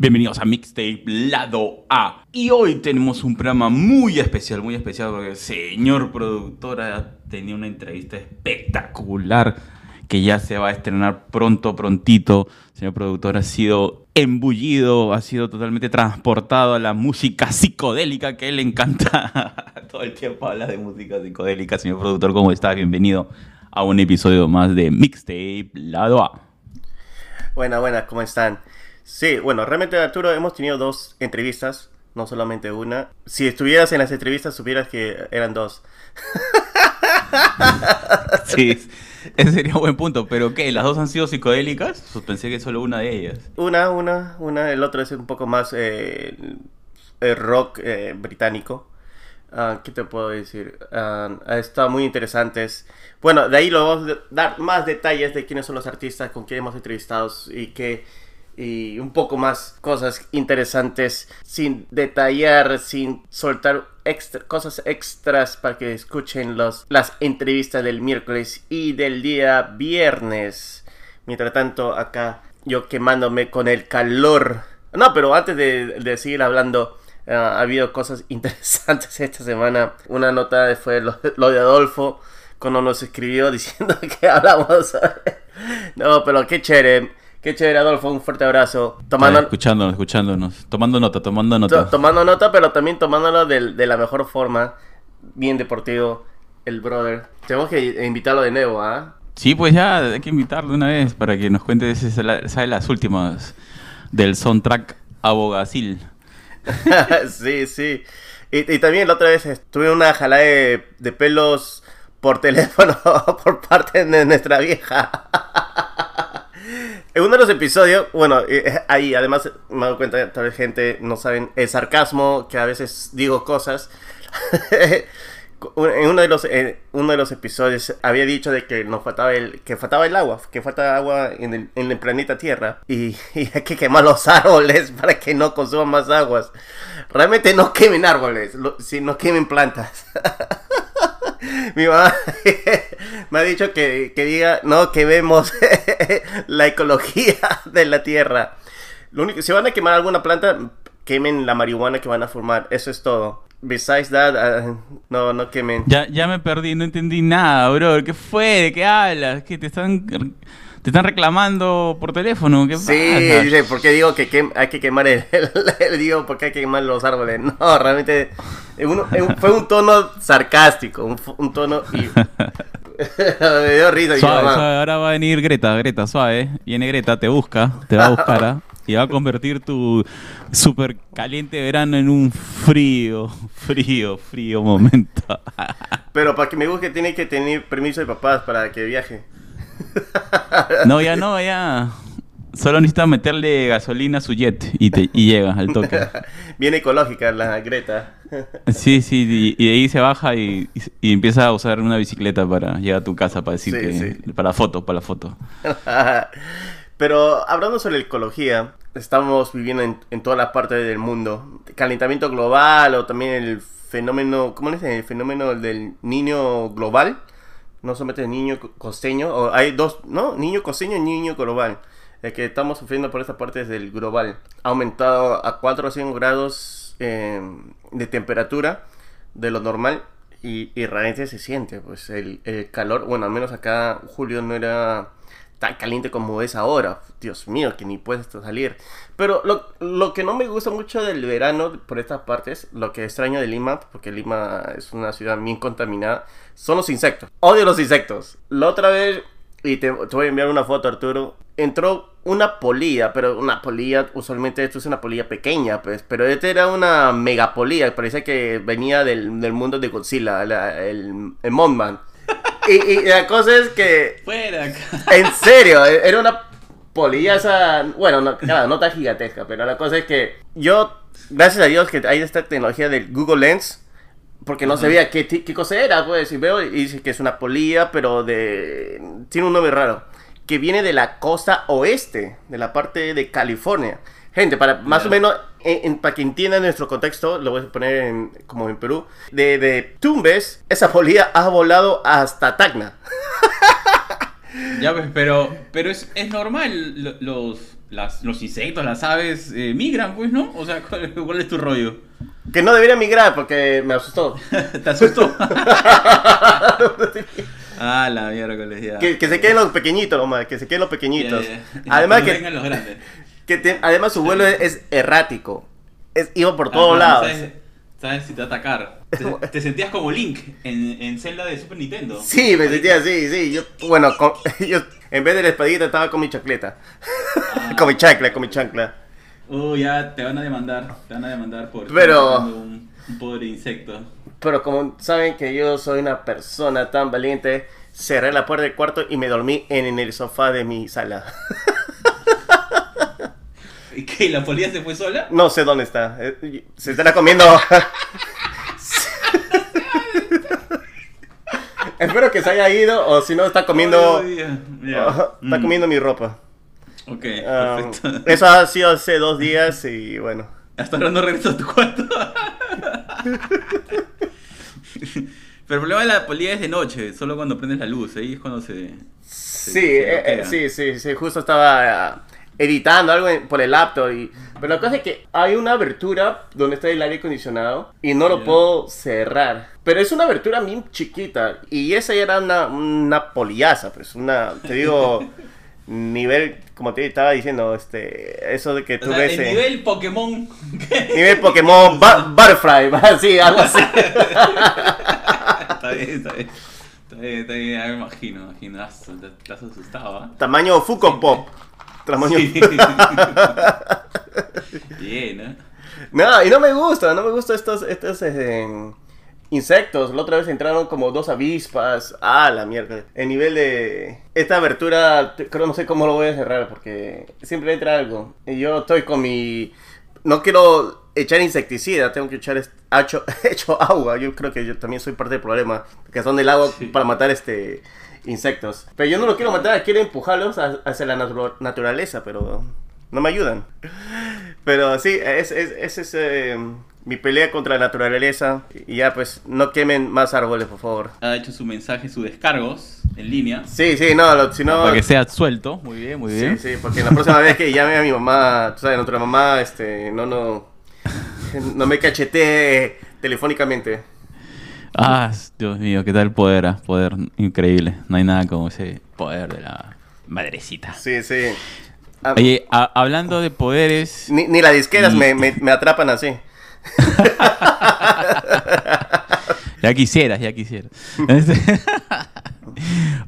Bienvenidos a Mixtape Lado A. Y hoy tenemos un programa muy especial, muy especial porque el señor productor ha tenido una entrevista espectacular que ya se va a estrenar pronto, prontito. El señor productor ha sido embullido, ha sido totalmente transportado a la música psicodélica que él le encanta. Todo el tiempo habla de música psicodélica. Señor productor, ¿cómo está? Bienvenido a un episodio más de Mixtape Lado A. Buenas, buenas, ¿cómo están? Sí, bueno, realmente Arturo hemos tenido dos entrevistas, no solamente una. Si estuvieras en las entrevistas supieras que eran dos. sí, ese sería un buen punto. ¿Pero qué? ¿Las dos han sido psicodélicas? Pues pensé que solo una de ellas. Una, una, una. El otro es un poco más eh, rock eh, británico. Ah, ¿Qué te puedo decir? Uh, ha estado muy interesantes. Bueno, de ahí lo vamos a dar más detalles de quiénes son los artistas con quién hemos entrevistado y qué y un poco más cosas interesantes sin detallar, sin soltar cosas extras para que escuchen los, las entrevistas del miércoles y del día viernes. Mientras tanto, acá yo quemándome con el calor. No, pero antes de, seguir hablando, uh, ha habido cosas interesantes esta semana. Una nota fue lo, lo de Adolfo cuando nos escribió diciendo que hablamos. no, pero qué chévere. Qué chévere, Adolfo, un fuerte abrazo. Tomando... escuchándonos, escuchándonos. Tomando nota, tomando nota. tomando nota, pero también tomándolo de, de, la mejor forma. Bien deportivo, el brother. Tenemos que invitarlo de nuevo, ¿ah? Sí, pues ya, hay que invitarlo una vez para que nos cuente sabe las últimas del soundtrack Abogacil. sí, sí. Y, también la otra vez tuve una jalada de, de pelos por teléfono por parte de nuestra vieja. En uno de los episodios, bueno, eh, ahí además me dado cuenta, tal vez gente no saben el sarcasmo, que a veces digo cosas. en uno de los uno de los episodios había dicho de que nos faltaba el que faltaba el agua que falta agua en el, en el planeta Tierra y, y, hay que quemar los árboles para que no consuman más aguas realmente no quemen árboles sino quemen plantas Mi mamá me ha dicho que, diga, no, que vemos la ecología de la tierra. Lo único, si van a quemar alguna planta, quemen la marihuana que van a formar. Eso es todo. Besides that, uh, no, no quemen. Ya, ya me perdí, no entendí nada, bro. ¿Qué fue? ¿De qué hablas? ¿Qué te están te están reclamando por teléfono. ¿Qué sí, dice, ¿por qué digo que hay que quemar el, digo, ¿por qué hay que quemar los árboles? No, realmente fue un tono sarcástico, un, tono y me dio risa. Suave, suave, ahora va a venir Greta, Greta, suave. Viene Greta, te busca, te va a buscar, ¿ah? y va a convertir tu súper caliente verano en un frío, frío, frío momento. Pero para que me busque tiene que tener permiso de papás para que viaje. No, ya no, ya. Solo necesita meterle gasolina a su jet y, te, y llega al toque. Bien ecológica la Greta. Sí, sí, y, de ahí se baja y, empieza a usar una bicicleta para llegar a tu casa para decir que, para la foto, para la foto. Pero hablando sobre ecología, estamos viviendo en, en toda la parte del mundo. Calentamiento global o también el fenómeno, ¿cómo le dicen? El fenómeno del niño global no solamente el niño costeño, hay dos, ¿no? Niño costeño y niño global. El que estamos sufriendo por esta parte es del global. Ha aumentado a 4 o 5 grados em, de temperatura de lo normal y, y, realmente se siente, pues el, el, calor, bueno, al menos acá julio no era tan caliente como es ahora. Dios mío, que ni puedes salir. Pero lo, lo, que no me gusta mucho del verano por estas partes, lo que extraño de Lima, porque Lima es una ciudad bien contaminada, son los insectos. Odio los insectos. La otra vez, y te, voy a enviar una foto, Arturo, entró una polilla, pero una polilla, usualmente esto es una polilla pequeña, pues, pero este era una megapolilla, parece que venía del, del mundo de Godzilla, el, el Mothman. Y, la cosa es que. Fuera. En serio, e, era una polilla esa. Bueno, no, no tan gigantesca, pero la cosa es que yo, gracias a Dios que hay esta tecnología del Google Lens, porque no sabía qué, qué, cosa era, pues, y veo y dice que es una polilla, pero de. Tiene un nombre raro. Que viene de la costa oeste, de la parte de California. Gente, para más o menos, para que entiendan nuestro contexto, lo voy a poner como en Perú. De, de Tumbes, esa polilla ha volado hasta Tacna. Ya ves, pero, pero es, es normal los, las, los insectos, las aves, eh, migran, pues, ¿no? O sea, ¿cuál, cuál es tu rollo? Que no debería migrar porque me asustó. ¿Te asustó? ah, la miércoles, ya. Que, que se queden los pequeñitos, nomás, que se queden los pequeñitos. Ya, ya. Además que, los grandes. Que te- además su vuelo es, es errático. Es, iba por todos Ah, lados. ¿sabes, sabes si te atacar? Te, te sentías como Link en, en Zelda de Super Nintendo. Sí, me sentía así, sí. Yo, bueno, con- yo en vez de la espadita estaba con mi chacleta. Ah. con mi chancla, con mi chancla. Uh, ya te van a demandar. Te van a demandar por Pero- un, un pobre insecto. Pero como saben que yo soy una persona tan valiente, cerré la puerta del cuarto y me dormí en el sofá de mi sala. ¿Y qué? ¿La polilla se fue sola? No sé dónde está. Eh, Se estará comiendo. Espero que se haya ido o si no está comiendo. Oh. Está Mm, comiendo mi ropa. Ok, Ah, perfecto. eso ha sido hace dos días y bueno. Hasta ahora no regreso a tu cuarto. Pero el problema de la polilla es de noche, solo cuando prendes la luz, ahí es cuando se... Sí, se eh, eh, sí, sí, sí, justo estaba editando algo en- por el laptop y... Pero la cosa es que hay una abertura donde está el aire acondicionado y no lo Ya. puedo cerrar. Pero es una abertura bien chiquita y esa ya era una, una polillaza, pues una, te digo, nivel, como te estaba diciendo, este, eso de que O tú sea, ves... el eh, nivel Pokémon... nivel Pokémon Butterfly, sí, algo así. está bien, está bien. Está bien, está bien, me imagino, imagino. Has asustado, ¿ah? Tamaño Funko Pop. Tamaño... Sí. bien, ¿eh? No, y no me gusta, no me gustan estos, estos eh, insectos. La otra vez entraron como dos avispas. Ah, la mierda. El nivel de... Esta abertura, creo no sé cómo lo voy a cerrar porque siempre entra algo. Y yo estoy con mi... No quiero echar insecticida, tengo que echar hecho, hecho agua. Yo creo que yo también soy parte del problema. Que son del agua Sí. para matar este insectos. Pero yo no lo quiero matar, quiero empujarlos a- hacia la natu- naturaleza, pero no me ayudan. Pero sí, es, es, es, es, eh, mi pelea contra la naturaleza. Y ya, pues, no quemen más árboles, por favor. Ha hecho su mensaje, sus descargos en línea. Sí, sí, no, lo- si no... Para que sea suelto. Muy bien, muy Sí, bien. sí, porque la próxima vez que llame a mi mamá, tú sabes, nuestra mamá, este, no, no, no me cachetee telefónicamente. Ah, Dios mío, qué tal poder, ah, poder increíble. No hay nada como ese poder de la madrecita. Sí, sí. Ah, Oye, a- hablando de poderes, ni, ni las disqueras y- me, me, me atrapan así. ya quisieras, ya quisieras. Este-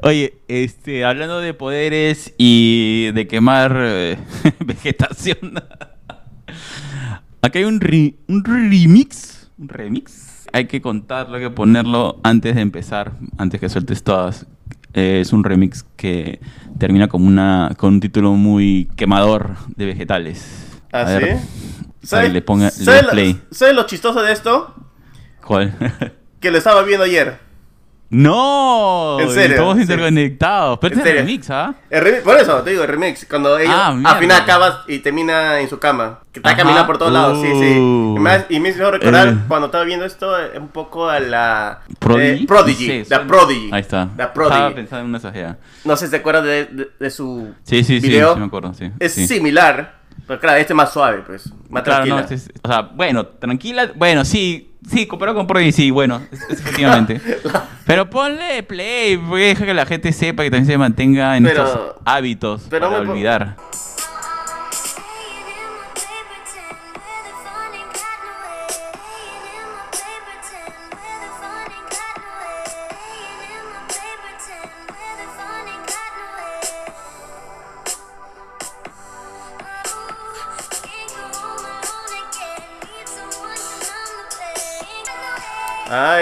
Oye, este, hablando de poderes y de quemar eh, vegetación. Acá hay un, re- un remix. Un remix. Hay que contarlo, hay que ponerlo antes de empezar, antes que sueltes todas. Eh, es un remix que termina como una, con un título muy quemador de vegetales. ¿Ah, A ver, sí? que le ponga le ¿sabes dé lo- play. ¿Sabes lo chistoso de esto? ¿Cuál? Que lo estaba viendo ayer. ¡No! ¿En serio? Todos Sí. interconectados. Pero ¿En este es serio? remix, ¿ah? El remix- por eso te digo, el remix. Cuando ella Ah, al final acaba y termina en su cama. Que está Ajá. caminando por todos lados, sí, sí. Uh. Y me, y me hizo recordar Eh. cuando estaba viendo esto eh, un poco a la. Prodigy. eh, Prodigy. Sí, la Prodigy. Ahí está. La Estaba Prodigy. pensando en una sajea. No sé si te acuerdas de, de- de su Sí, sí, sí, video. sí, me acuerdo, sí. Es sí. similar, pero claro, este es más suave, pues. Más Claro, no, tranquila. este es- o sea, bueno, tranquila, bueno, sí, sí, comparado con Prodigy, sí, bueno, efectivamente. Pero ponle play, porque deja que la gente sepa que también se mantenga en Pero- estos hábitos pero para olvidar.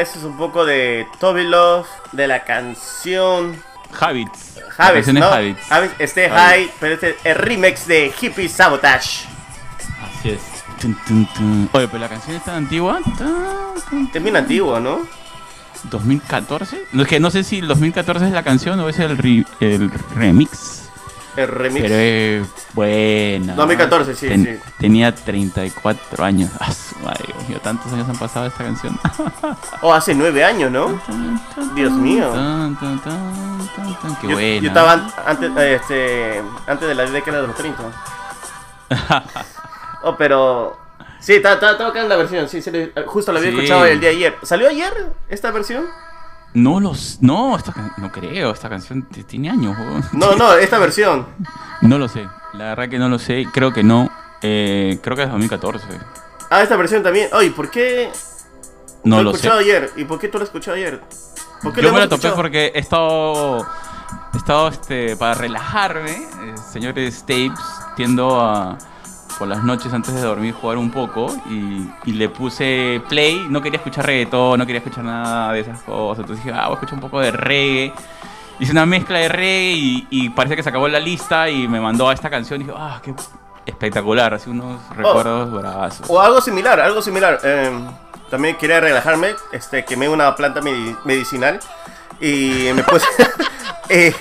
Es un poco de Toby Love, de la canción Habits. Habits, ¿no? Habits. Habits, este Habits. high, pero este es el remix de Hippie Sabotage. Así es. Tun, tun, tun. Oye, pero la canción es tan antigua. Es bien antiguo, ¿no? 2014. No, es que no sé si el 2014 es la canción o es el, re- el remix. El remix. Pero es buena. 2014, sí, sí. Tenía 34 años. Ah, madre, Dios mío, tantos años han pasado esta canción. Oh, hace nueve años, ¿no? Dios mío. Qué yo, buena. yo estaba an- antes, este, antes de la década de los 30. oh, pero... Sí, está, está, está bacán la versión, sí, justo la había Sí. escuchado el día de ayer. ¿Salió ayer esta versión? No los. No, esta can- no creo. Esta canción tiene años. No, no, esta versión. No lo sé. La verdad que no lo sé. Creo que no. Eh, creo que es 2014. Ah, esta versión también. Oye, ¿por qué No he lo sé. escuchado ayer? ¿Y por qué tú la has escuchado ayer? ¿Por qué Yo me la topé porque he estado. He estado este, para relajarme, eh, señores tapes, tiendo a por las noches antes de dormir jugar un poco y, y le puse play, no quería escuchar reggaetón, no quería escuchar nada de esas cosas, entonces dije, ah, voy a escuchar un poco de reggae. Hice una mezcla de reggae y, y parece que se acabó la lista y me mandó a esta canción y dije, ah, qué espectacular, así unos recuerdos bravazos. O algo similar, algo similar. Eh, también quería relajarme, este, quemé una planta medi- medicinal y me puse... eh,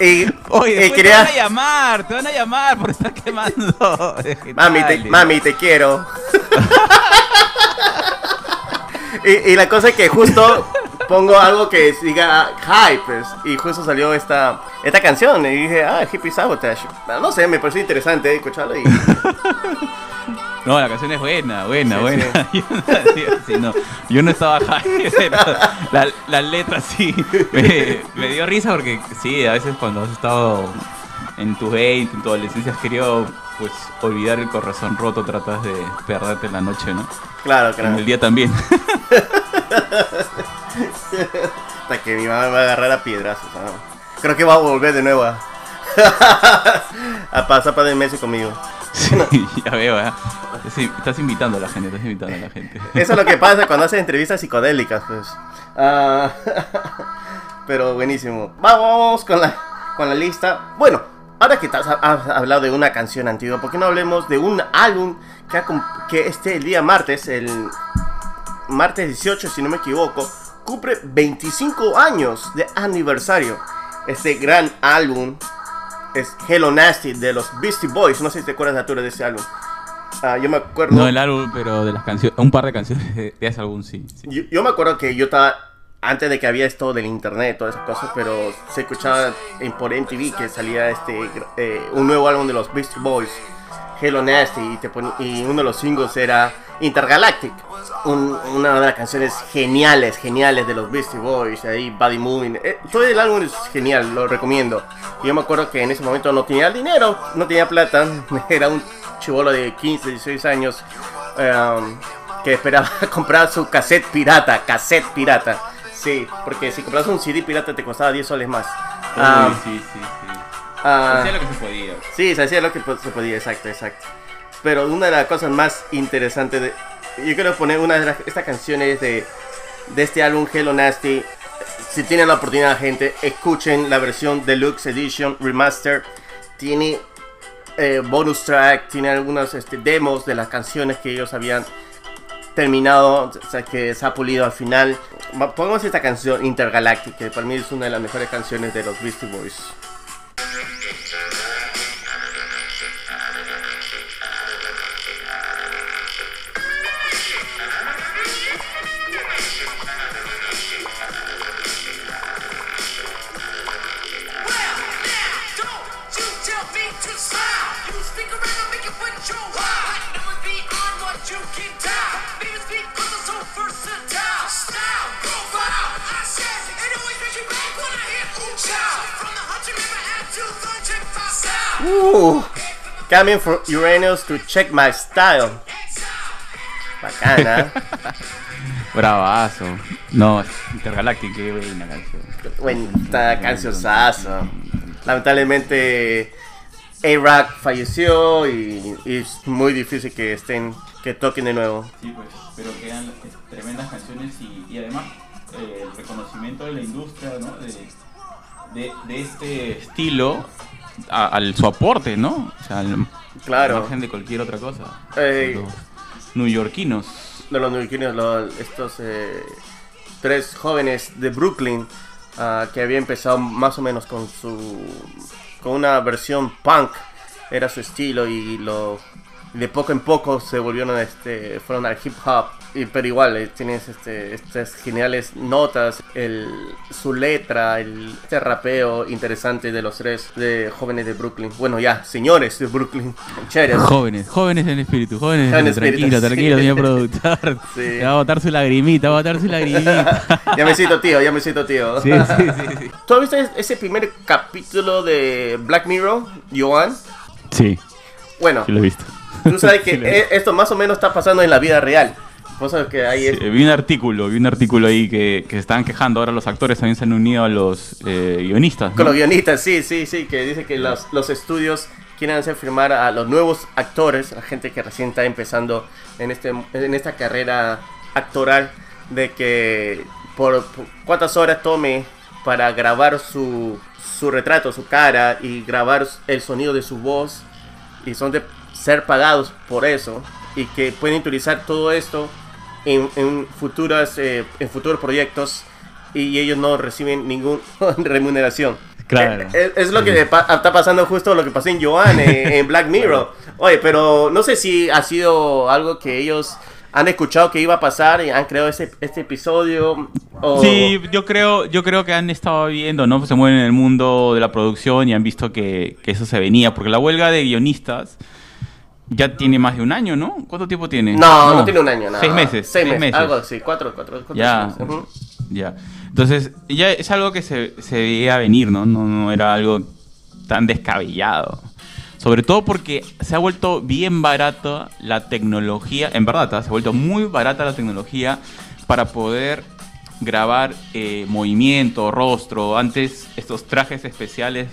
y, Oye, eh, quería... te van a llamar, te van a llamar por estar quemando. Mami te, mami, te quiero. y, y la cosa es que justo pongo algo que diga hype, pues, y justo salió esta, esta canción. Y dije, ah, Hippie Sabotage. No sé, me pareció interesante escucharlo. Y, No, la canción es buena, buena, Sí, buena. Yo, no, sí, sí, no. Yo no estaba high, pero la, la letra sí me, me dio risa porque sí, a veces cuando has estado en tu 20, en tu adolescencia has querido pues olvidar el corazón roto, tratas de perderte en la noche, ¿no? claro, En claro. el día también. Hasta que mi mamá me va a agarrar a piedrazos. ¿no? Creo que va a volver de nuevo a, a pasar para de meses conmigo. Sí, ya veo, ¿eh? Sí, estás invitando a la gente, estás invitando a la gente. Eso es lo que pasa cuando haces entrevistas psicodélicas, pues. Ah, pero buenísimo. Vamos, con la, con la lista. Bueno, ahora que has, has hablado de una canción antigua, ¿por qué no hablemos de un álbum que, ha que este el día martes, el martes 18, si no me equivoco, cumple 25 años de aniversario? Este gran álbum es Hello Nasty de los Beastie Boys. No sé si te acuerdas, Arturo, de ese álbum. Ah, yo me acuerdo. No el álbum, pero de las canciones, un par de canciones de, de ese álbum sí. sí. Yo, yo me acuerdo que yo estaba antes de que había esto del internet, todas esas cosas, pero se escuchaba en, por MTV que salía este eh, un nuevo álbum de los Beastie Boys, Hello Nasty, y, te pon- y uno de los singles era Intergalactic, un- una de las canciones geniales, geniales de los Beastie Boys, ahí Buddy Moving, eh, todo el álbum es genial, lo recomiendo. Y yo me acuerdo que en ese momento no tenía dinero, no tenía plata, era un chivolo de 15, 16 años. um, que esperaba comprar su cassette pirata, cassette pirata. Sí, porque si comprabas un CD pirata te costaba 10 soles más. Uy, sí, sí, sí. ah, Hacía lo que se podía. sí, se hacía lo que se podía, exacto, exacto. Pero una de las cosas más interesantes. Yo quiero poner una de estas canciones de, de este álbum Hello Nasty. Si tienen la oportunidad, gente, escuchen la versión Deluxe Edition Remaster. Tiene eh, bonus track, tiene algunos este, demos de las canciones que ellos habían terminado, o sea, que se ha pulido al final. Pongamos esta canción Intergalactic, que para mí es una de las mejores canciones de los Beastie Boys. Coming from Uranus to check my style. Bacana. Bravazo. No, Intergalactic, qué buena canción. Buena cancionzazo. Lamentablemente, A-Rock falleció y, y es muy difícil que estén, que toquen de nuevo. Sí, pues, pero quedan tremendas canciones y, y además eh, el reconocimiento de la industria, ¿no? De, de, de este estilo a- al su aporte, ¿no? O sea, al, Claro. al margen de cualquier otra cosa. Ey. Los neoyorquinos. De los neoyorquinos, los- estos eh, tres jóvenes de Brooklyn ah, que había empezado más o menos con su con una versión punk era su estilo y lo de poco en poco se volvieron este fueron al hip hop y, pero igual eh, tienes este estas geniales notas el su letra el este rapeo interesante de los tres de jóvenes de Brooklyn bueno ya señores de Brooklyn chéveres Jóvenes, jóvenes en espíritu, jóvenes, Jóvenes en espíritu. espíritu, Tranquilo, sí. tranquilo, señor productor. Sí. Va a botar su lagrimita, va a botar su lagrimita. ya me siento tío ya me siento tío Sí, sí, sí, sí. ¿Tú has visto ese primer capítulo de Black Mirror, Joan? Sí, Bueno, sí lo he visto. Tú sabes que Sí, e- esto más o menos está pasando en la vida real. Eso que hay Sí, vi un artículo, vi un artículo ahí que, que se estaban quejando. Ahora los actores también se han unido a los eh, guionistas. ¿no? con los guionistas, sí, sí, sí, que dice que los, los estudios quieren hacer firmar a los nuevos actores, a gente que recién está empezando en, este, en esta carrera actoral, de que por, por cuántas horas tome para grabar su, su retrato, su cara y grabar el sonido de su voz y son de ser pagados por eso y que pueden utilizar todo esto en, en futuras eh, en futuros proyectos y ellos no reciben ninguna remuneración. Claro. Eh, Es, es lo que pa- está pasando justo lo que pasó en Joan en, en Black Mirror. Oye, pero no sé si ha sido algo que ellos han escuchado que iba a pasar y han creado este, este episodio. O... Sí, yo creo, yo creo que han estado viendo, ¿no? Se mueven en el mundo de la producción y han visto que, que eso se venía. Porque la huelga de guionistas ya tiene más de un año, ¿no? ¿Cuánto tiempo tiene? No, no, tiene un año, nada. Seis meses. Seis, meses, algo así, cuatro, cuatro, cuatro Ya, meses. Ya. Entonces, ya es algo que se, se veía venir, ¿no? ¿no? No era algo tan descabellado. Sobre todo porque se ha vuelto bien barata la tecnología, en verdad, ¿ah? se ha vuelto muy barata la tecnología para poder grabar eh, movimiento, rostro. Antes estos trajes especiales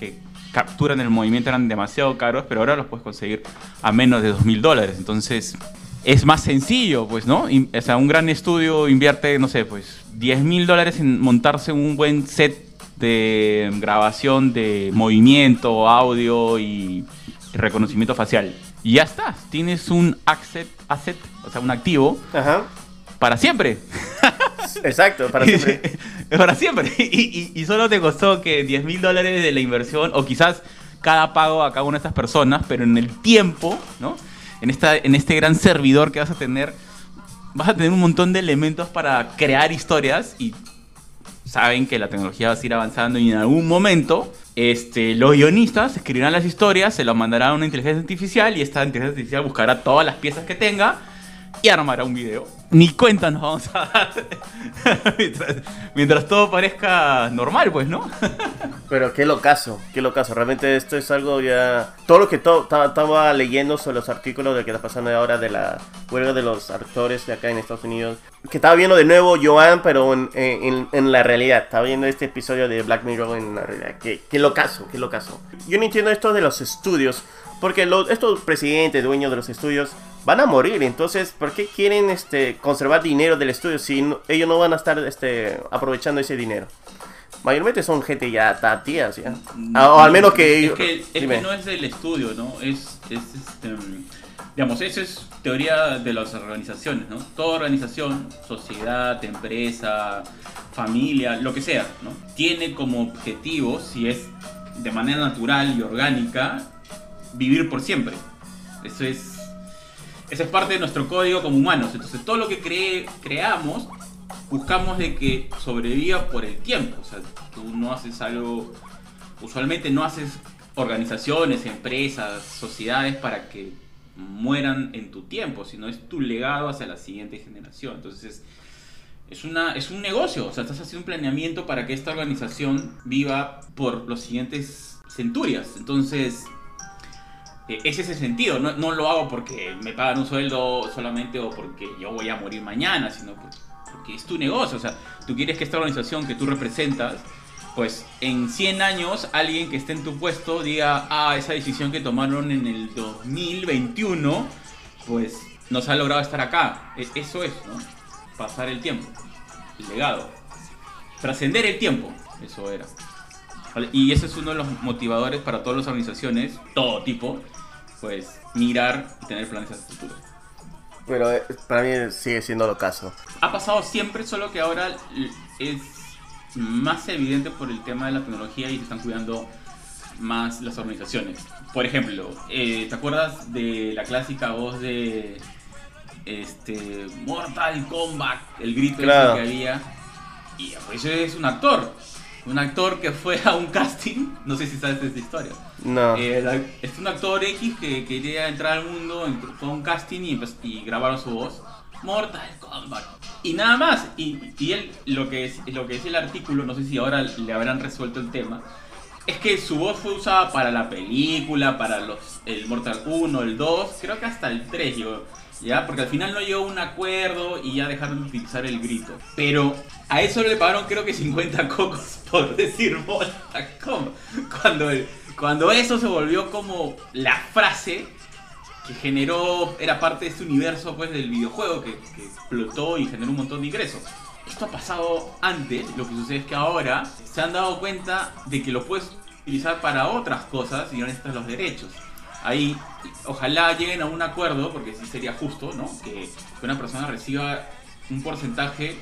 que capturan el movimiento eran demasiado caros, pero ahora los puedes conseguir a menos de dos mil dólares. Entonces es más sencillo, pues, ¿no? O sea, un gran estudio invierte, no sé, pues 10 mil dólares en montarse un buen set de grabación de movimiento, audio y reconocimiento facial. Y ya está, tienes un asset, asset o sea, un activo Ajá. para siempre. Exacto, para siempre. para siempre. Y, solo te costó que 10 mil dólares de la inversión, o quizás cada pago a cada una de estas personas, pero en el tiempo, ¿no? En, esta, en este gran servidor que vas a tener, vas a tener un montón de elementos para crear historias y saben que la tecnología va a seguir avanzando y en algún momento este, los guionistas escribirán las historias, se las mandará a una inteligencia artificial y esta inteligencia artificial buscará todas las piezas que tenga y armará un video. Ni cuenta nos vamos a dar mientras, todo parezca normal, pues, ¿no? Pero qué locazo, qué locazo. Realmente esto es algo ya... Todo lo que to- ta- estaba leyendo sobre los artículos de que está pasando ahora de la huelga de los actores de acá en Estados Unidos. Que estaba viendo de nuevo Joan, pero en, en- la realidad. Estaba viendo este episodio de Black Mirror en la realidad. Qué, qué locazo, qué locazo. Yo no entiendo esto de los estudios. Porque estos presidentes, dueños de los estudios, van a morir. Entonces, ¿por qué quieren este, conservar dinero del estudio si no- ellos no van a estar este, aprovechando ese dinero? Mayormente son gente ya tatías, ¿ya? Ah, o al menos que... Es que, es que no es del estudio, ¿no? Es, es este, mm, digamos, eso es teoría de las organizaciones, ¿no? Toda organización, sociedad, empresa, familia, lo que sea, ¿no? Tiene como objetivo, si es de manera natural y orgánica, vivir por siempre. Eso es, eso es parte de nuestro código como humanos. Entonces, todo lo que cree, creamos, buscamos de que sobreviva por el tiempo. O sea, tú no haces algo, usualmente no haces organizaciones, empresas, sociedades para que mueran en tu tiempo, sino es tu legado hacia la siguiente generación. Entonces, es, una, es un negocio, o sea, estás haciendo un planeamiento para que esta organización viva por los siguientes centurias. Entonces, ese es el sentido, no, no lo hago porque me pagan un sueldo solamente o porque yo voy a morir mañana, sino por- porque es tu negocio, o sea, tú quieres que esta organización que tú representas, pues en 100 años alguien que esté en tu puesto diga, ah, esa decisión que tomaron en el 2021, pues nos ha logrado estar acá. E- Eso es, ¿no? Pasar el tiempo, el legado, trascender el tiempo, eso era. Y ese es uno de los motivadores para todas las organizaciones, todo tipo, pues mirar y tener planes hacia el futuro. Pero eh, para mí sigue siendo lo caso. Ha pasado siempre, solo que ahora es más evidente por el tema de la tecnología y se están cuidando más las organizaciones. Por ejemplo, eh, ¿te acuerdas de la clásica voz de este Mortal Kombat? El grito Claro. que había. Y pues es un actor. Un actor que fue a un casting. No sé si sabes esta historia. No. Eh, es un actor X que quería entrar al mundo, un casting y, grabaron su voz. Mortal Kombat. Y nada más. Y, y él, lo que, es, lo que decía el artículo, no sé si ahora le habrán resuelto el tema, es que su voz fue usada para la película, para los, el Mortal 1, el 2, creo que hasta el 3 llegó. ¿Ya? Porque al final no llegó un acuerdo y ya dejaron de utilizar el grito. Pero a eso le pagaron creo que 50 cocos por decir Mortal Kombat. Cuando, el- cuando eso se volvió como la frase que generó, era parte de este universo pues del videojuego que, explotó y generó un montón de ingresos. Esto ha pasado antes, lo que sucede es que ahora se han dado cuenta de que lo puedes utilizar para otras cosas y no necesitas los derechos. Ahí, ojalá lleguen a un acuerdo, porque sí sería justo, ¿no? Que, que una persona reciba un porcentaje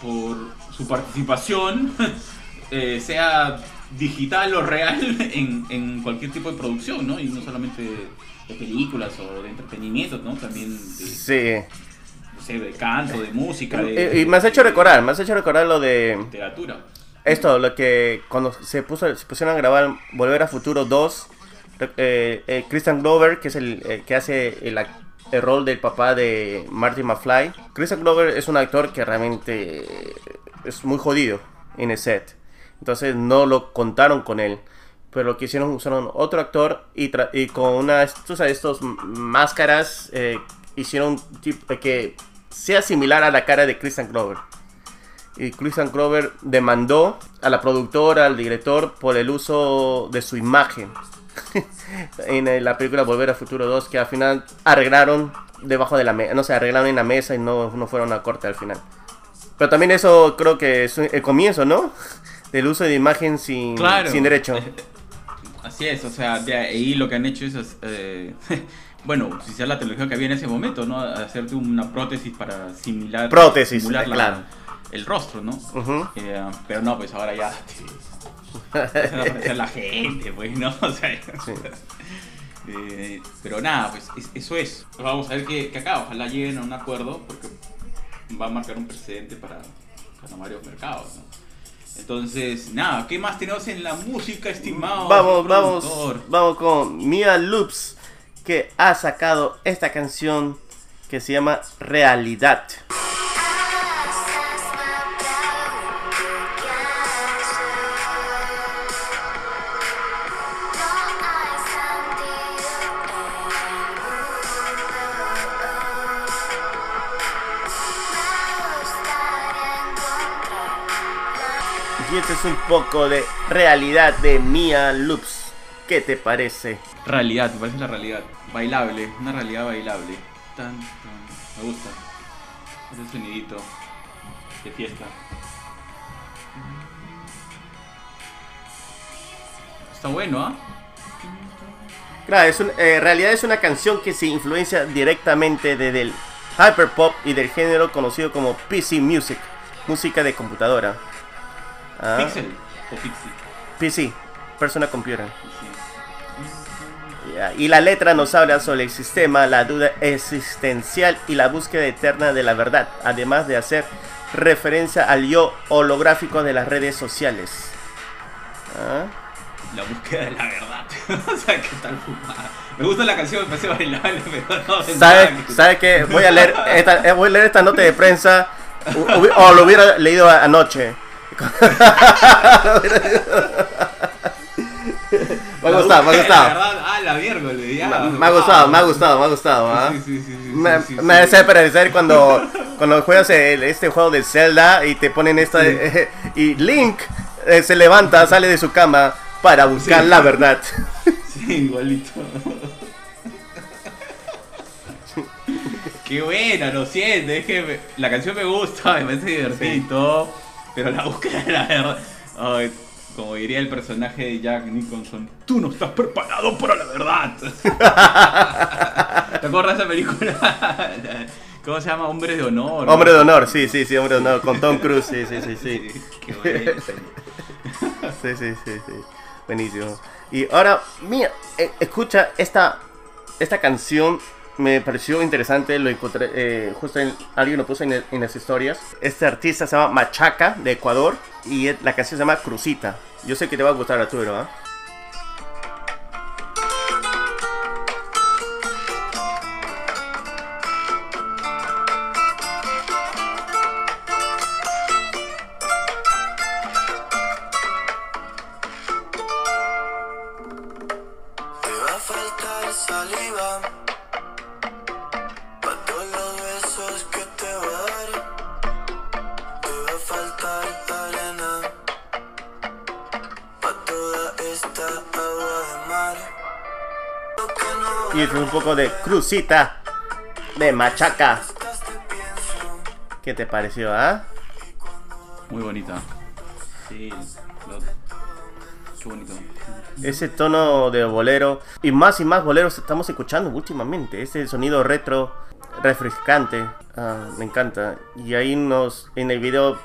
por su participación, eh, sea digital o real, en, en cualquier tipo de producción, ¿no? Y no solamente de, películas o de entretenimiento, ¿no? También de, Sí. no sé, de canto, de música, Y, de, y me has hecho recordar, me has hecho recordar lo de literatura. esto, lo que cuando se puso se pusieron a grabar Volver a Futuro 2, eh, eh, Christian Glover, que es el eh, que hace el, el rol del papá de Marty McFly. Christian Glover es un actor que realmente es muy jodido en el set. Entonces no lo contaron con él. Pero lo que hicieron, usaron otro actor y, y con unas, tú sabes, estos máscaras, eh, hicieron tipo que sea similar a la cara de Christian Glover. Y Christian Glover demandó a la productora, al director, por el uso de su imagen en eh, la película Volver a Futuro 2, que al final arreglaron debajo de la mesa, no sé, arreglaron en la mesa y no, no fueron a corte al final. Pero también eso creo que es el comienzo, ¿no? Del uso de imagen sin, sin derecho. Así es, o sea, de ahí lo que han hecho es, eh, bueno, utilizar la tecnología que había en ese momento, ¿no? Hacerte una prótesis para similar, Prótesis, simular la- claro. el rostro, ¿no? Eh, pero no, pues ahora ya te, la gente, pues, ¿no? O sea, eh, pero nada, pues es- eso es. Vamos a ver que, que acá, ojalá lleguen a un acuerdo, porque va a marcar un precedente para, para varios mercados, ¿no? Entonces, nada, ¿qué más tenemos en la música, estimado? Vamos, vamos, vamos con Mia Loops, que ha sacado esta canción que se llama Realidad. Y este es un poco de realidad de Mia Loops. ¿Qué te parece? Realidad, me parece la realidad. Bailable, una realidad bailable. Tan, tan. Me gusta. Ese sonidito de fiesta. Está bueno, ¿ah? Claro, es un- eh, en realidad es una canción que se influencia directamente desde el hyperpop y del género conocido como PC Music, música de computadora. Ah, Pixel o Pixie. PC, Personal Computer. Y la letra nos habla sobre el sistema, la duda existencial y la búsqueda eterna de la verdad, además de hacer referencia al yo holográfico de las redes sociales. Ah, La búsqueda de la verdad. o sea, ¿qué tal fumada? Me gusta la canción, me parece bailable, pero no sé ¿Sabe, que- ¿Sabe qué? Voy a leer esta, eh, voy a leer esta nota de prensa o, o- lo hubiera leído anoche. Me ha gustado, me ha gustado. ah, la miércoles, ya. Me, me ha gustado, me ha gustado, me ha gustado. ¿ah? Sí, sí, sí, sí, Me, me hace parecer cuando, cuando juegas el- este juego de Zelda y te ponen esta y Link eh, se levanta, sale de su cama para buscar la verdad. Sí, igualito. Qué buena, lo siento, es que me- la canción me gusta, me parece divertido pero la búsqueda de la verdad. Ay, como diría el personaje de Jack Nicholson, tú no estás preparado para la verdad. ¿Te acuerdas de esa película? ¿Cómo se llama? Hombre de honor. ¿no? Hombre de honor, sí, sí, sí, hombre de honor, con Tom Cruise, sí, sí, sí, sí. Qué serie. Sí, sí, sí, sí. Buenísimo. Y ahora, mira, eh, escucha esta, esta canción. Me pareció interesante, lo encontré, eh, justo en, alguien lo puso en, las historias. Este artista se llama Machaca, de Ecuador, y la canción se llama Crucita. Yo sé que te va a gustar, Arturo, ¿ah? Te poco de Crucita, de Machaca. ¿Qué te pareció, ah? Muy bonita. Sí, lo- qué bonito. Ese tono de bolero. Y más y más boleros estamos escuchando últimamente. Ese sonido retro, refrescante. Ah, me encanta. Y ahí nos, en el video,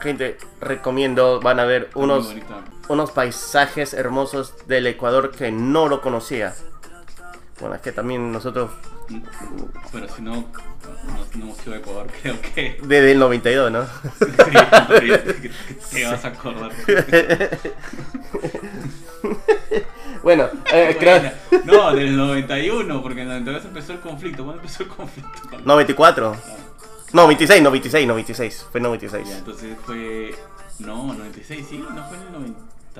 gente, recomiendo, van a ver unos, unos paisajes hermosos del Ecuador que no lo conocía. Bueno, es que también nosotros, Pero si no, no, no hemos ido a Ecuador, creo que. desde el 92, ¿no? Sí, te vas a acordar. bueno, eh, creo... No, del 91, porque en el 92 empezó el conflicto. ¿Cuándo empezó el conflicto? Cuando- 94. Ah, No, 26, 96, 96. Fue 96. ya, entonces fue. No, 96, sí, no fue en el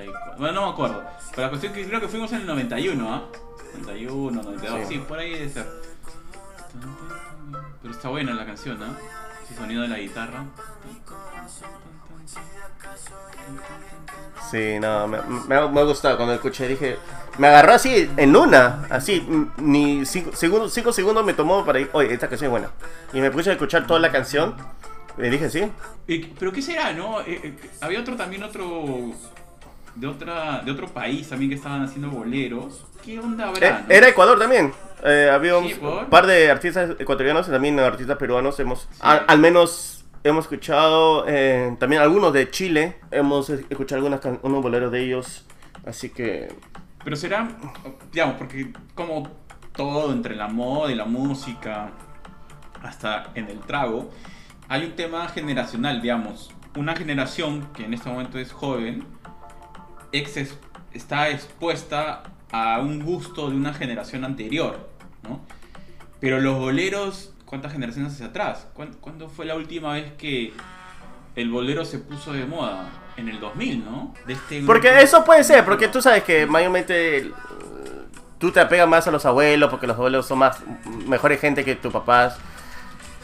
94. Bueno, no me acuerdo. Pero la cuestión es que creo que fuimos en el 91, ¿ah? 91, 92, Sí. sí. por ahí debe ser. Pero está buena la canción, ¿no? Ese sonido de la guitarra. Sí, no, me, me ha, me ha gustado cuando escuché. Dije, me agarró así en una, así, ni cinco segundos, cinco segundos me tomó para ir. Oye, esta canción es buena. Y me puse a escuchar toda la canción. Y dije, sí. Eh, Pero qué será, ¿no? Eh, eh, había otro también otro de otra de otro país también que estaban haciendo boleros. ¿Qué onda habrá? Eh, no? era Ecuador también. Eh, había un Sí, par de artistas ecuatorianos y también artistas peruanos. Hemos, al, al menos hemos escuchado eh, también algunos de Chile. Hemos escuchado algunas can- unos boleros de ellos. Así que Pero será, digamos, porque como todo entre la moda y la música, hasta en el trago, hay un tema generacional, digamos. Una generación que en este momento es joven, ex es- está expuesta a un gusto de una generación anterior, ¿no? Pero los boleros, ¿cuántas generaciones hacia atrás? ¿Cuán- ¿Cuándo fue la última vez que el bolero se puso de moda? En el 2000, ¿no? Este Porque eso puede ser, porque tú sabes que mayormente eh, tú te apegas más a los abuelos, porque los abuelos son más mejores gente que tus papás.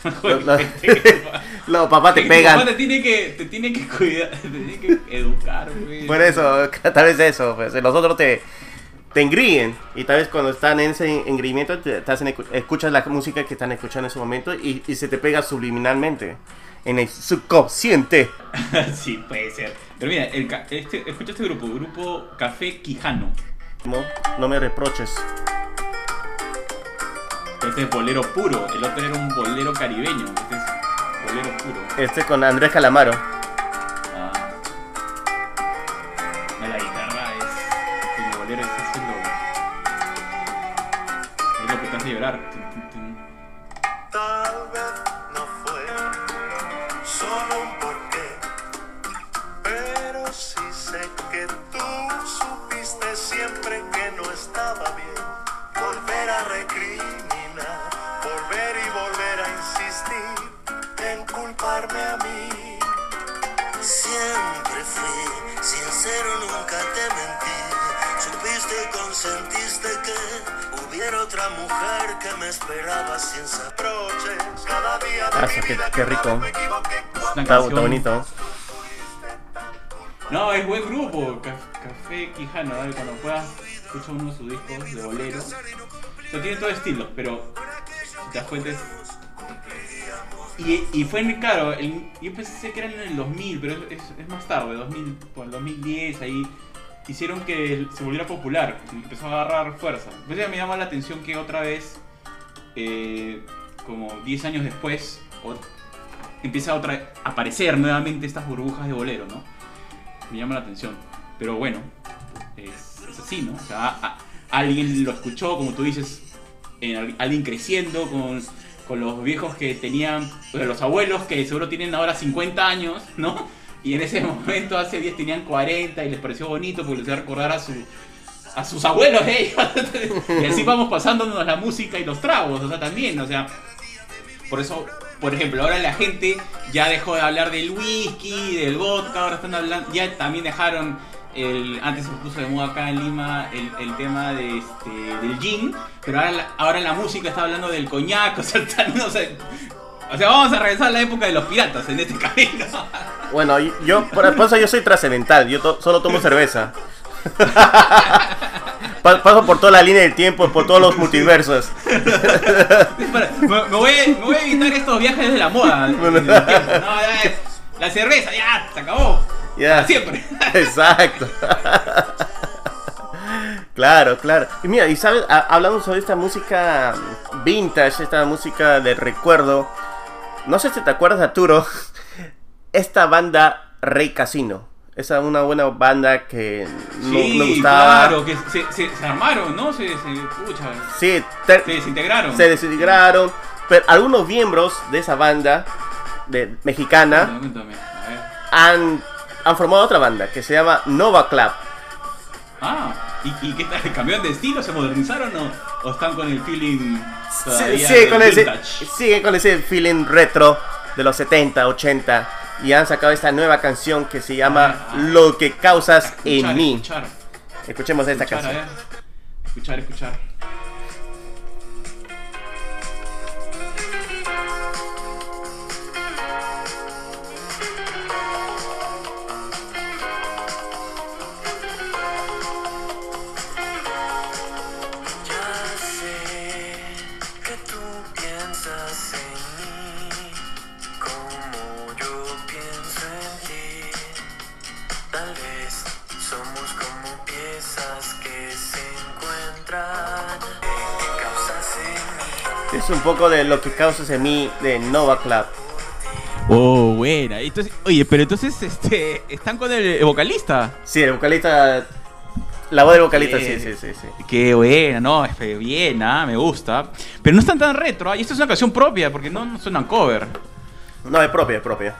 Los papás te pegan. papá te tiene que, te tiene que cuidar, te tiene que educar, güey. Por eso, tal vez eso, pues los otros te, te engríen. Y tal vez cuando están en ese engreimiento, te, te hacen escuchas la música que están escuchando en ese momento y, y se te pega subliminalmente en el subconsciente. sí, puede ser. Pero mira, el, este, escucha este grupo, grupo Café Quijano. No, no me reproches. Este es bolero puro, el otro era un bolero caribeño. Este es bolero puro. Este con Andrés Calamaro. Ah. No, La guitarra es. El bolero es es lo. Es lo que te hace llorar. Tal vez no fue solo un porqué, pero sí sé que tú supiste siempre que no estaba bien. Volver a recriminar, Consentiste que hubiera otra mujer que me esperaba sin reproches. Cada día de Ah, mi qué- vida qué rico. Está, está bonito. No, es buen grupo, Ca- Café Quijano, ¿vale? cuando puedas escucha uno de sus discos de bolero. Lo tiene todo estilo, pero si te das cuenta es... Y, y fue en, claro, el- yo pensé que era en el 2000, pero es, es- es más tarde, 2000, por el 2010, ahí hicieron que se volviera popular, empezó a agarrar fuerza. Entonces me llama la atención que otra vez, eh, como 10 años después, empieza otra, a aparecer nuevamente estas burbujas de bolero, ¿no? me llama la atención. Pero bueno, es, así, ¿no? O sea, alguien lo escuchó, como tú dices, en al- alguien creciendo con, con los viejos que tenían, o sea, los abuelos que seguro tienen ahora 50 años, ¿no? Y en ese momento, hace 10 tenían 40 y les pareció bonito porque les iba a recordar a su a sus abuelos ellos. y así vamos pasándonos la música y los tragos, o sea, también, o sea, por eso, por ejemplo, ahora la gente ya dejó de hablar del whisky, del vodka, ahora están hablando, ya también dejaron el, antes se puso de moda acá en Lima el, tema de este, del gin, pero ahora la, ahora la música está hablando del coñac, o sea, están- o sea, o sea, vamos a regresar a la época de los piratas en este camino. Bueno, yo, por, eso yo soy trascendental, yo to- solo tomo cerveza. Pa- Paso por toda la línea del tiempo, por todos los multiversos. Me, me voy, me voy a evitar estos viajes de la moda. No, ya, la cerveza, ya, se acabó. Ya. Para siempre. Exacto. Claro, claro. Y mira, y sabes, Ha- hablando sobre esta música vintage, esta música de recuerdo, no sé si te acuerdas, Arturo, esta banda Rey Casino. Esa es una buena banda que no Sí, me gustaba. claro, que se, se, se armaron, ¿no? Se, pucha, Sí, ter- se desintegraron. se desintegraron, pero algunos miembros de esa banda de, mexicana Cuéntame, cuéntame, a ver. han, han formado otra banda que se llama Nova Club. Ah, ¿y, y qué tal? ¿Cambiaron de estilo? ¿Se modernizaron o, o están con el feeling Sí, sigue con ese, sigue con ese feeling retro de los 70, 80 y han sacado esta nueva canción que se llama Ah, ah. Lo que causas Escuchar, en mí. Escuchar, Escuchemos esta escuchar, a canción. ver. Escuchar, escuchar. Un poco de Lo que causas en mí de Nova Club. Oh, buena. Entonces, oye, pero entonces este, están con el vocalista. Sí, el vocalista. La voz del vocalista, sí, sí, sí. sí. Qué buena, no, es bien, ah, me gusta. Pero no están tan retro, ah, y esta es una canción propia, porque no, no suenan cover. No, es propia, es propia.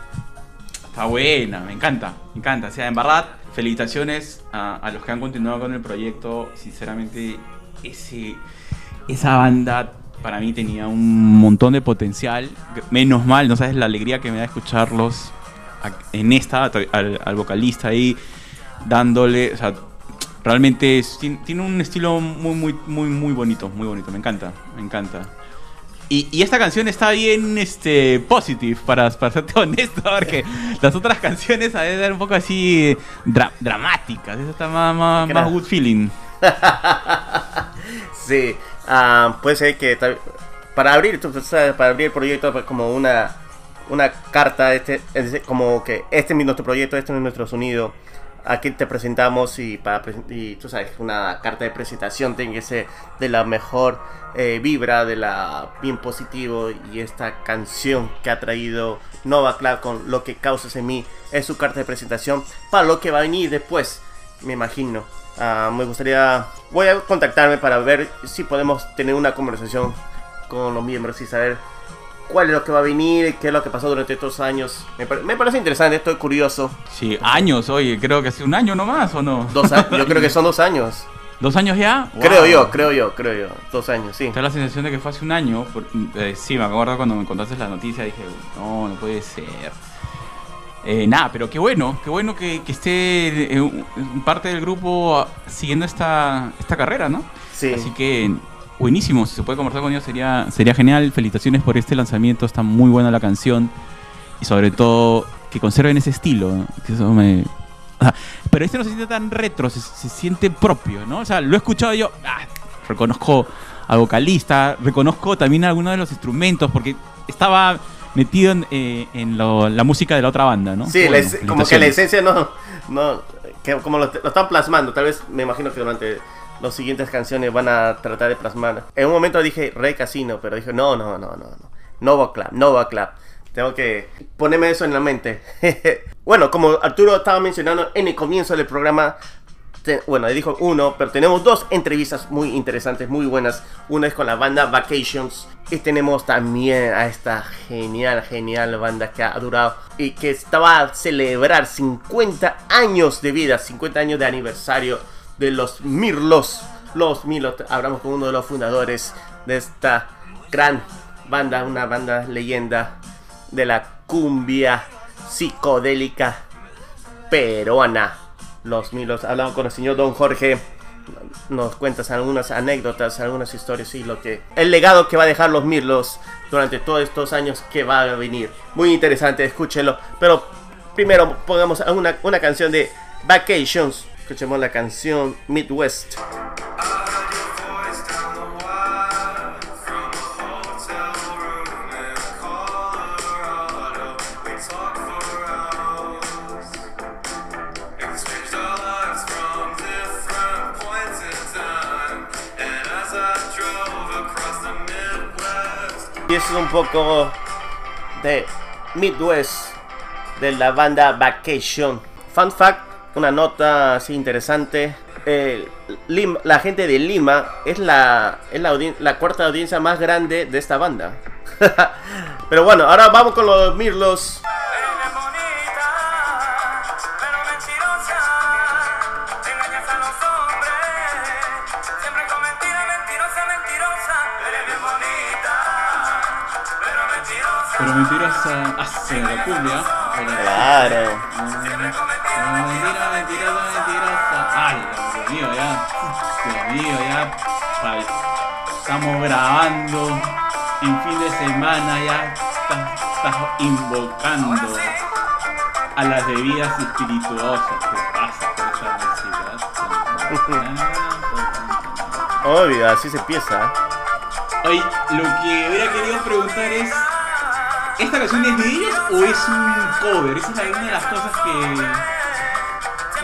Está buena, me encanta, me encanta. O sea, en verdad, felicitaciones a, a los que han continuado con el proyecto. Sinceramente, ese, esa banda para mí tenía un montón de potencial. Menos mal, no sabes la alegría que me da escucharlos a- en esta, al, al vocalista ahí, dándole, o sea, realmente es- tiene, un estilo muy, muy, muy, muy bonito, muy bonito. Me encanta, me encanta. Y, y esta canción está bien este, positive, para, para serte honesto, porque las otras canciones a veces eran un poco así dra- dramáticas. Esa está más, más, ¿Qué más good feeling. Sí, ah, puede ser que para abrir, para abrir el proyecto como una una carta, este, como que este es nuestro proyecto, este es nuestro sonido, aquí te presentamos y para y tú sabes una carta de presentación tiene que ser de la mejor eh, vibra, de la bien positivo y esta canción que ha traído Nova Club con lo que causas en mí es su carta de presentación para lo que va a venir después, me imagino. Ah, me gustaría, voy a contactarme para ver si podemos tener una conversación con los miembros y saber cuál es lo que va a venir, qué es lo que pasó durante estos años. Me, pare- me parece interesante, estoy curioso. Sí, años, oye, creo que hace un año nomás, ¿o no? Dos a- yo creo que son dos años. ¿Dos años ya? Creo yo, creo yo, creo yo. Dos años, sí. Da la sensación de que fue hace un año. por- eh, sí, me acuerdo cuando me contaste la noticia, dije, no, no puede ser. Eh, nada, pero qué bueno, qué bueno que, que esté eh, parte del grupo ah, siguiendo esta, esta carrera, ¿no? Sí. Así que buenísimo, si se puede conversar con ellos sería, sería genial. Felicitaciones por este lanzamiento, está muy buena la canción. Y sobre todo que conserven ese estilo, ¿no? que eso me... sea, pero este no se siente tan retro, se, se siente propio, ¿no? O sea, lo he escuchado yo, ah, reconozco al vocalista, reconozco también algunos de los instrumentos, porque estaba metido en, eh, en lo- la música de la otra banda, ¿no? Sí, Bueno, es- como que la esencia no, no, que como lo, lo están plasmando, tal vez me imagino que durante las siguientes canciones van a tratar de plasmar. En un momento dije Rey Casino, pero dije no, no, no, no, no, Nova Club, Nova Club. Tengo que ponerme eso en la mente. bueno, como Arturo estaba mencionando en el comienzo del programa, te- bueno, dijo uno, pero tenemos dos entrevistas muy interesantes, muy buenas. Una es con la banda Vacations y tenemos también a esta genial, genial banda que ha durado y que estaba a celebrar 50 años de vida, 50 años de aniversario de los Mirlos. Los Mirlos, hablamos con uno de los fundadores de esta gran banda, una banda leyenda de la cumbia psicodélica peruana. Los Milos, hablamos con el señor Don Jorge. Nos cuentas algunas anécdotas, algunas historias y lo que. El legado que va a dejar los Mirlos durante todos estos años que va a venir. Muy interesante, escúchelo. Pero primero pongamos una, una canción de Vacations. Escuchemos la canción Midwest. Un poco de Midwest de la banda Vacation. Fun fact, una nota así interesante. eh, la gente de Lima es la, es la cuarta audiencia más grande de esta banda. Pero bueno, ahora vamos con los Mirlos. Hace la cumbia. Claro. Mentira, mentirosa, mentirosa. Ay, Dios mío, ya. Dios mío, ya. Ay, Estamos grabando en fin de semana, ya estás, estás invocando a las bebidas espirituosas. ¿Qué pasa con esa música? Obvio, así se empieza. Oye, lo que hubiera querido preguntar es. ¿Esta canción es de ellos o es un cover? Esa es una de las cosas que.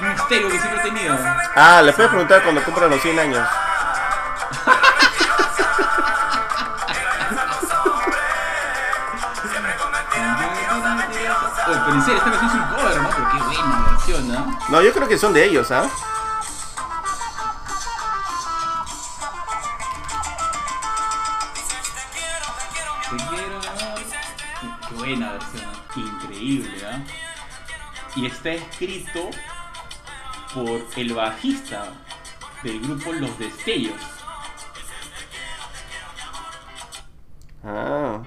Un misterio que siempre he tenido. Ah, le puedes preguntar cuando cumplan los 100 años. Oye, pero en serio, esta canción es un cover, ¿no? Pero qué buena versión, ¿no? No, yo creo que son de ellos, ¿ah? Escrito por el bajista del grupo Los Destellos. Ah.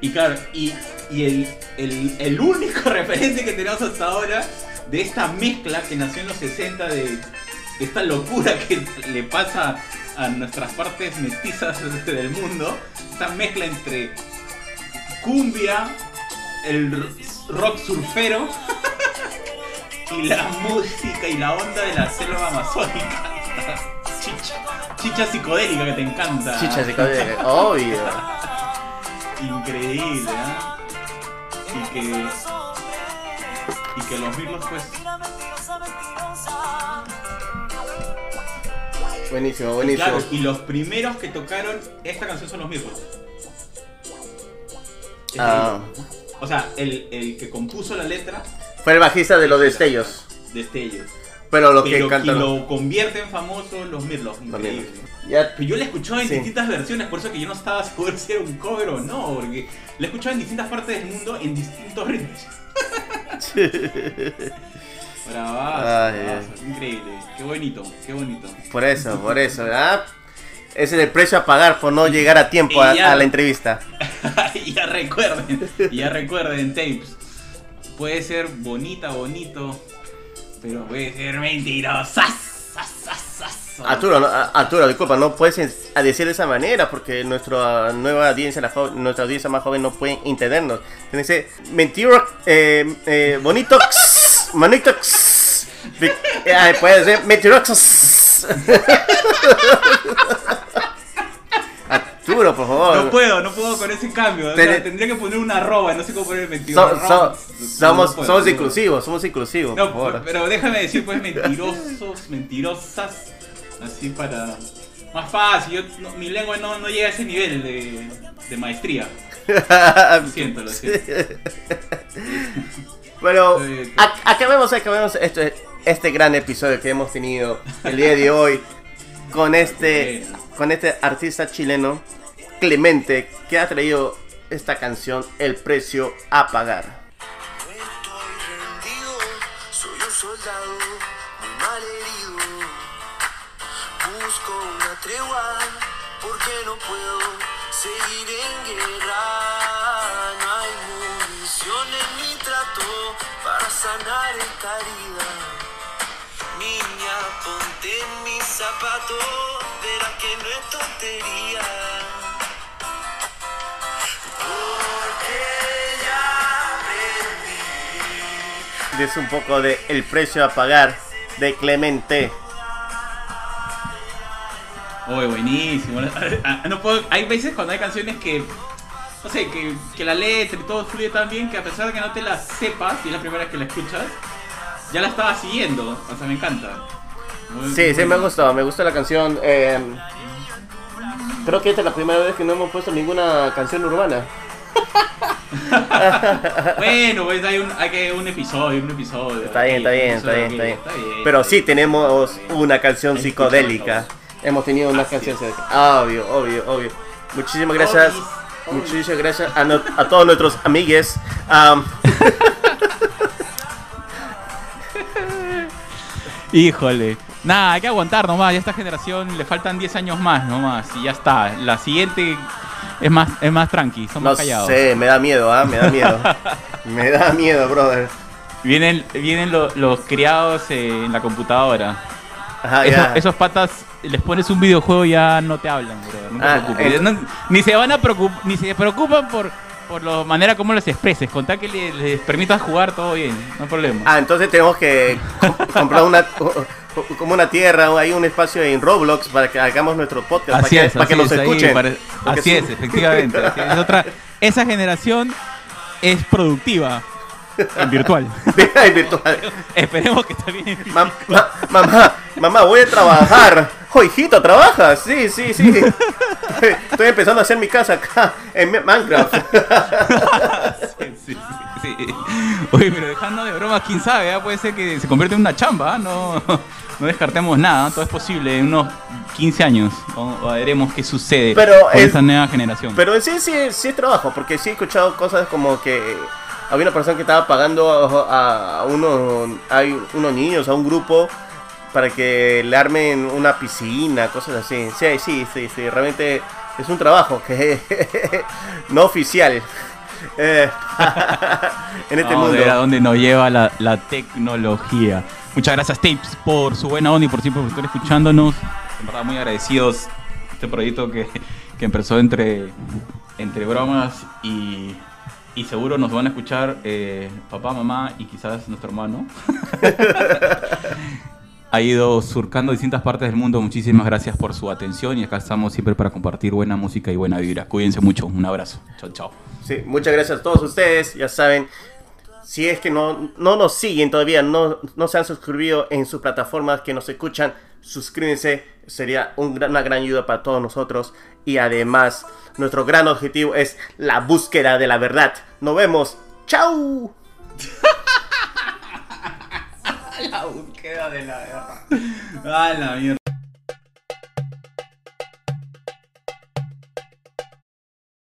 Y claro, y, y el, el, el único referente que tenemos hasta ahora de esta mezcla que nació en los 60 de, de esta locura que le pasa a nuestras partes mestizas del mundo, esta mezcla entre cumbia, el rock surfero y la música y la onda de la selva amazónica. Chicha, chicha psicodélica que te encanta. Chicha psicodélica, obvio. Increíble, ¿ah? Y que. Y que los Beatles, pues. Buenísimo, y buenísimo. Claro, y los primeros que tocaron esta canción son los Beatles. Ah. O sea, el, el que compuso la letra Fue el bajista de los destellos. de ellos. Pero lo que Pero canta. quien lo convierte en famoso los Mirlos. Ya, Pero yo la he escuchado en Sí. distintas versiones, por eso que yo no estaba seguro si era un cover o no, porque la he escuchado en distintas partes del mundo en distintos ritmos. Bravazo, bravazo, increíble, qué bonito, qué bonito. por eso, por eso, ¿verdad? Ese es el precio a pagar por no llegar a tiempo a, Y ya- a la entrevista. ya recuerden, ya recuerden, tapes. Puede ser bonita, bonito, pero puede ser mentirosa. Arturo, no, Arturo, disculpa, no puedes decir de esa manera porque nuestra nueva audiencia, la nuestra audiencia más joven no puede entendernos. Tiene que ser mentiro, eh, eh, bonito, manito, eh, puede ser mentirosos. Arturo, por favor. No puedo, no puedo con ese cambio. o Ten- sea, tendría que poner una arroba, no sé cómo poner mentiroso. So- so- somos, No puedo, somos no inclusivos, somos inclusivos, puedo. por No, favor. pero déjame decir pues mentirosos, mentirosas, así para... Más fácil, yo, no- mi lengua no, no llega a ese nivel de, de maestría. Lo siento, lo siento. Pero acabemos, acabemos este, este gran episodio que hemos tenido el día de hoy con este, con este artista chileno, Clemente, que ha traído esta canción, El precio a pagar. Soy un soldado mal herido. Busco una tregua porque no puedo seguir en guerra. No hay munición en mi trato para sanar esta herida. Zapatos, verás que no es tontería. Porque ya aprendí. Es un poco de El precio a pagar de Clemente. Uy, buenísimo. Ah, No puedo, hay veces cuando hay canciones que, no sé, que, que la letra y todo fluye tan bien que a pesar de que no te la sepas y es la primera vez que la escuchas, ya la estaba siguiendo. O sea, me encanta. Sí, sí, me ha gustado, me gusta la canción. eh, creo que esta es la primera vez que no hemos puesto ninguna canción urbana. Bueno, pues hay un, hay que un episodio, un episodio. Está bien, está bien, está bien, está. Pero sí tenemos una canción psicodélica. Hemos tenido una canción psicodélica. Obvio, obvio, obvio. Muchísimas gracias. Muchísimas gracias a, no- a todos nuestros amigues. Am, Híjole. Nada, hay que aguantar nomás. Ya a esta generación le faltan 10 años más nomás. Y ya está. La siguiente es más, es más tranqui. Son no más callados. sé, me da miedo, ¿ah? Me da miedo. me da miedo, brother. Vienen, vienen lo- los criados eh, en la computadora. Ajá, Esos, ya. esos patas les pones un videojuego y ya no te hablan, bro. No te Ah, preocupes. No- ni se van a preocupar, ni se preocupan por, por la manera como les expreses. Contar que le- les, permitas jugar todo bien, no hay problema. Ah, entonces tenemos que com- comprar una como una tierra hay un espacio en Roblox para que hagamos nuestro podcast así para que, para que es, ahí escuchen. así sí. es, efectivamente. así es. Otra, esa generación es productiva en virtual. en virtual. Esperemos que también en físico. Mam- ma- mamá, mamá, voy a trabajar. Oh, hijito, ¿trabajas? Sí, sí, sí. Estoy empezando a hacer mi casa acá en Minecraft. Sí, sí, sí, sí. Oye, pero dejando de bromas, quién sabe, ¿ah? puede ser que se convierta en una chamba, ¿ah? no, no descartemos nada, todo es posible en unos 15 años. Veremos qué sucede Pero con es- esta nueva generación. Pero en sí, sí, sí es trabajo, porque sí he escuchado cosas como que había una persona que estaba pagando a, a unos, hay unos niños, a un grupo, para que le armen una piscina, cosas así. Sí, sí, sí, sí, realmente es un trabajo que no oficial eh, en este Vamos a ver a mundo. dónde nos lleva la, la tecnología. Muchas gracias, Tapes, por su buena onda y por siempre por estar escuchándonos. En verdad, muy agradecidos. Este proyecto que, que empezó entre, entre bromas y, y seguro nos van a escuchar eh, papá, mamá y quizás nuestro hermano. Ha ido surcando distintas partes del mundo. Muchísimas gracias por su atención y acá estamos siempre para compartir buena música y buena vibra. Cuídense mucho. Un abrazo. Chao, chao. Sí, muchas gracias a todos ustedes, ya saben. Si es que no, no nos siguen todavía, no, no se han suscribido en sus plataformas que nos escuchan, suscríbanse, sería un una gran ayuda para todos nosotros. Y además, nuestro gran objetivo es la búsqueda de la verdad. Nos vemos, chao. La búsqueda de la... Ah, la mierda.